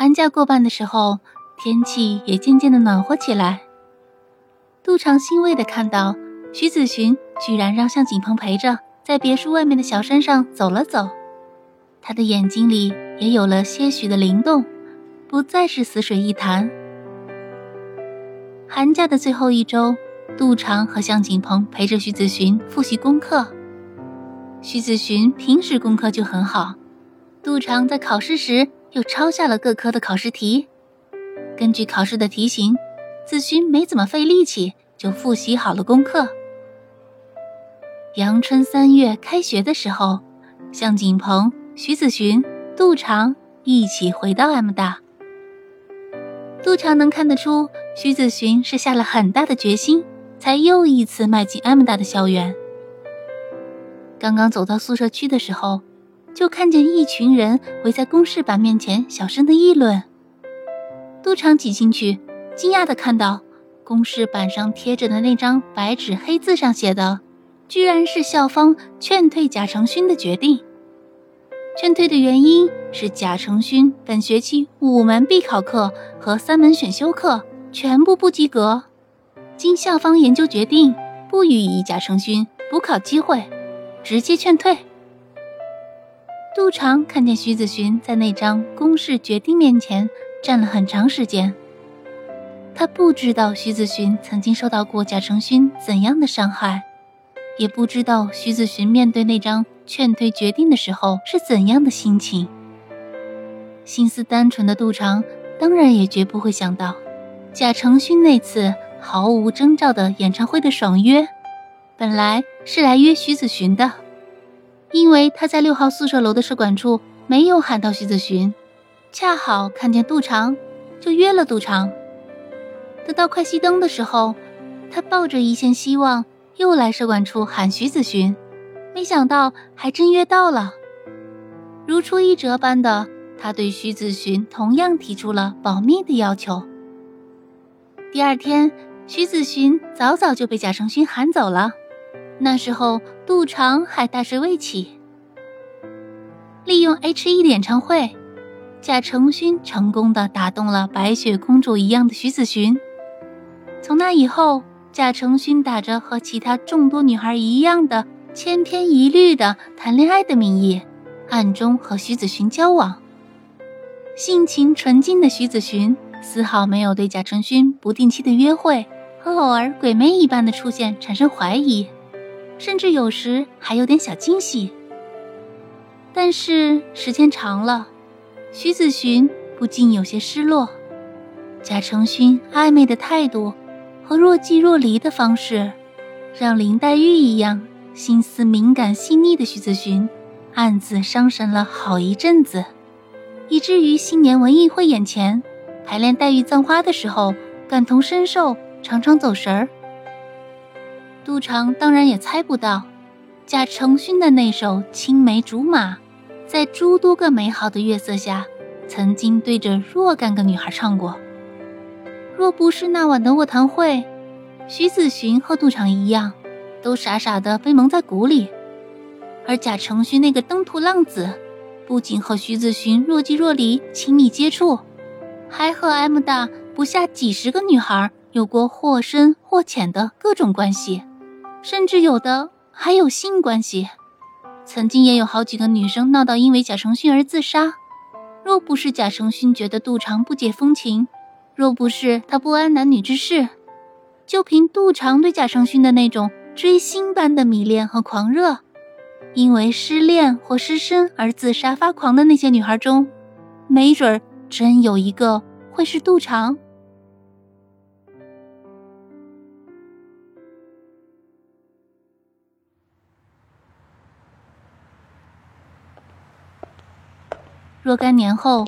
寒假过半的时候，天气也渐渐的暖和起来。杜长欣慰的看到徐子寻居然让向景鹏陪着，在别墅外面的小山上走了走，他的眼睛里也有了些许的灵动，不再是死水一潭。寒假的最后一周，杜长和向景鹏陪着徐子寻复习功课。徐子寻平时功课就很好，杜长在考试时。又抄下了各科的考试题，根据考试的题型，子勋没怎么费力气就复习好了功课。阳春三月开学的时候，向景鹏、徐子寻、杜长一起回到 M 大。杜长能看得出，徐子寻是下了很大的决心，才又一次迈进 M 大的校园。刚刚走到宿舍区的时候。就看见一群人围在公示板面前，小声的议论。杜长挤进去，惊讶的看到公示板上贴着的那张白纸黑字上写的，居然是校方劝退贾成勋的决定。劝退的原因是贾成勋本学期五门必考课和三门选修课全部不及格，经校方研究决定，不予以贾成勋补考机会，直接劝退。杜长看见徐子寻在那张公示决定面前站了很长时间。他不知道徐子寻曾经受到过贾成勋怎样的伤害，也不知道徐子寻面对那张劝退决定的时候是怎样的心情。心思单纯的杜长当然也绝不会想到，贾成勋那次毫无征兆的演唱会的爽约，本来是来约徐子寻的。因为他在六号宿舍楼的舍管处没有喊到徐子寻，恰好看见杜长，就约了杜长。等到快熄灯的时候，他抱着一线希望又来舍管处喊徐子寻，没想到还真约到了。如出一辙般的，他对徐子寻同样提出了保密的要求。第二天，徐子寻早早就被贾成勋喊走了。那时候，杜长还大睡未起。利用 H.E 的演唱会，贾成勋成功的打动了白雪公主一样的徐子寻。从那以后，贾成勋打着和其他众多女孩一样的千篇一律的谈恋爱的名义，暗中和徐子寻交往。性情纯净的徐子寻丝毫没有对贾成勋不定期的约会和偶尔鬼魅一般的出现产生怀疑。甚至有时还有点小惊喜，但是时间长了，徐子寻不禁有些失落。贾成勋暧昧的态度和若即若离的方式，让林黛玉一样心思敏感细腻的徐子寻暗自伤神了好一阵子，以至于新年文艺会眼前排练黛玉葬花的时候，感同身受，常常走神儿。杜长当然也猜不到，贾成勋的那首青梅竹马，在诸多个美好的月色下，曾经对着若干个女孩唱过。若不是那晚的卧谈会，徐子寻和杜长一样，都傻傻的被蒙在鼓里。而贾成勋那个登徒浪子，不仅和徐子寻若即若离亲密接触，还和 M 大不下几十个女孩有过或深或浅的各种关系。甚至有的还有性关系，曾经也有好几个女生闹到因为贾承勋而自杀。若不是贾承勋觉得杜长不解风情，若不是他不谙男女之事，就凭杜长对贾承勋的那种追星般的迷恋和狂热，因为失恋或失身而自杀发狂的那些女孩中，没准儿真有一个会是杜长。若干年后，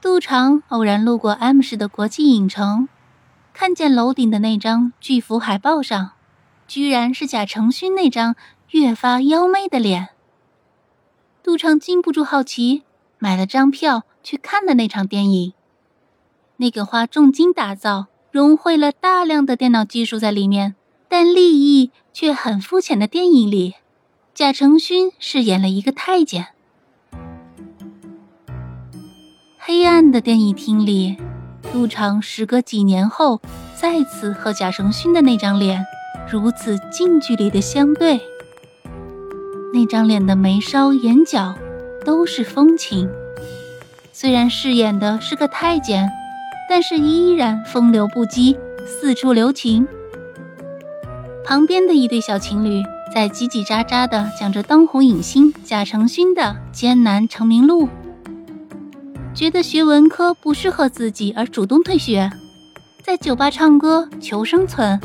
杜长偶然路过 M 市的国际影城，看见楼顶的那张巨幅海报上，居然是贾承勋那张越发妖媚的脸。杜长禁不住好奇，买了张票去看了那场电影。那个花重金打造、融汇了大量的电脑技术在里面，但利益却很肤浅的电影里，贾承勋饰演了一个太监。黑暗的电影厅里，杜长时隔几年后再次和贾承勋的那张脸如此近距离的相对。那张脸的眉梢、眼角都是风情，虽然饰演的是个太监，但是依然风流不羁，四处留情。旁边的一对小情侣在叽叽喳喳的讲着当红影星贾承勋的艰难成名路。觉得学文科不适合自己而主动退学，在酒吧唱歌求生存，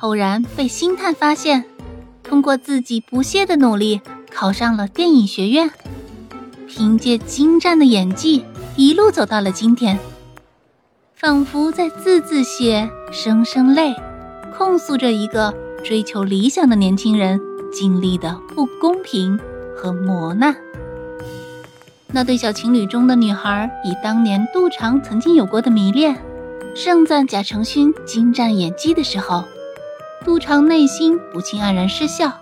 偶然被星探发现，通过自己不懈的努力考上了电影学院，凭借精湛的演技一路走到了今天，仿佛在字字写、声声泪，控诉着一个追求理想的年轻人经历的不公平和磨难。那对小情侣中的女孩以当年杜长曾经有过的迷恋，盛赞贾承勋精湛演技的时候，杜长内心不禁黯然失笑。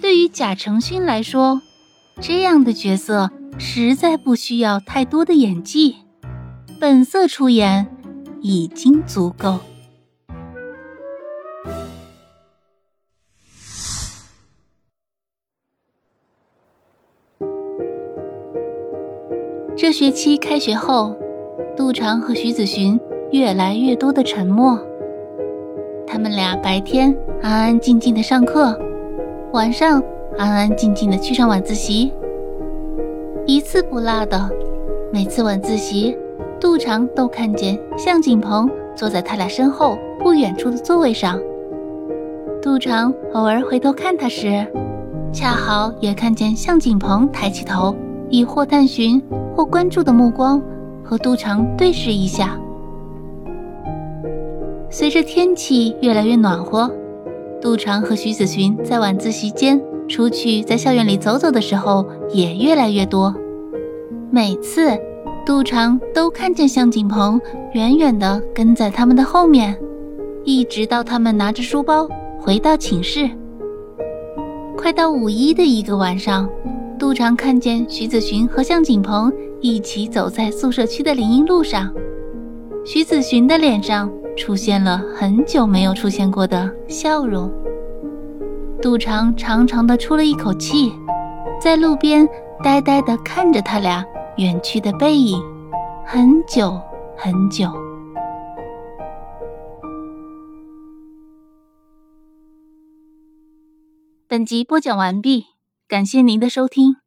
对于贾承勋来说，这样的角色实在不需要太多的演技，本色出演已经足够。这学期开学后，杜长和徐子寻越来越多的沉默。他们俩白天安安静静的上课，晚上安安静静的去上晚自习，一次不落的。每次晚自习，杜长都看见向景鹏坐在他俩身后不远处的座位上。杜长偶尔回头看他时，恰好也看见向景鹏抬起头，以或探寻。或关注的目光和杜长对视一下。随着天气越来越暖和，杜长和徐子寻在晚自习间出去在校园里走走的时候也越来越多。每次，杜长都看见向景鹏远远地跟在他们的后面，一直到他们拿着书包回到寝室。快到五一的一个晚上。杜长看见徐子寻和向景鹏一起走在宿舍区的林荫路上，徐子寻的脸上出现了很久没有出现过的笑容。杜长长长的出了一口气，在路边呆呆的看着他俩远去的背影，很久很久。本集播讲完毕。感谢您的收听。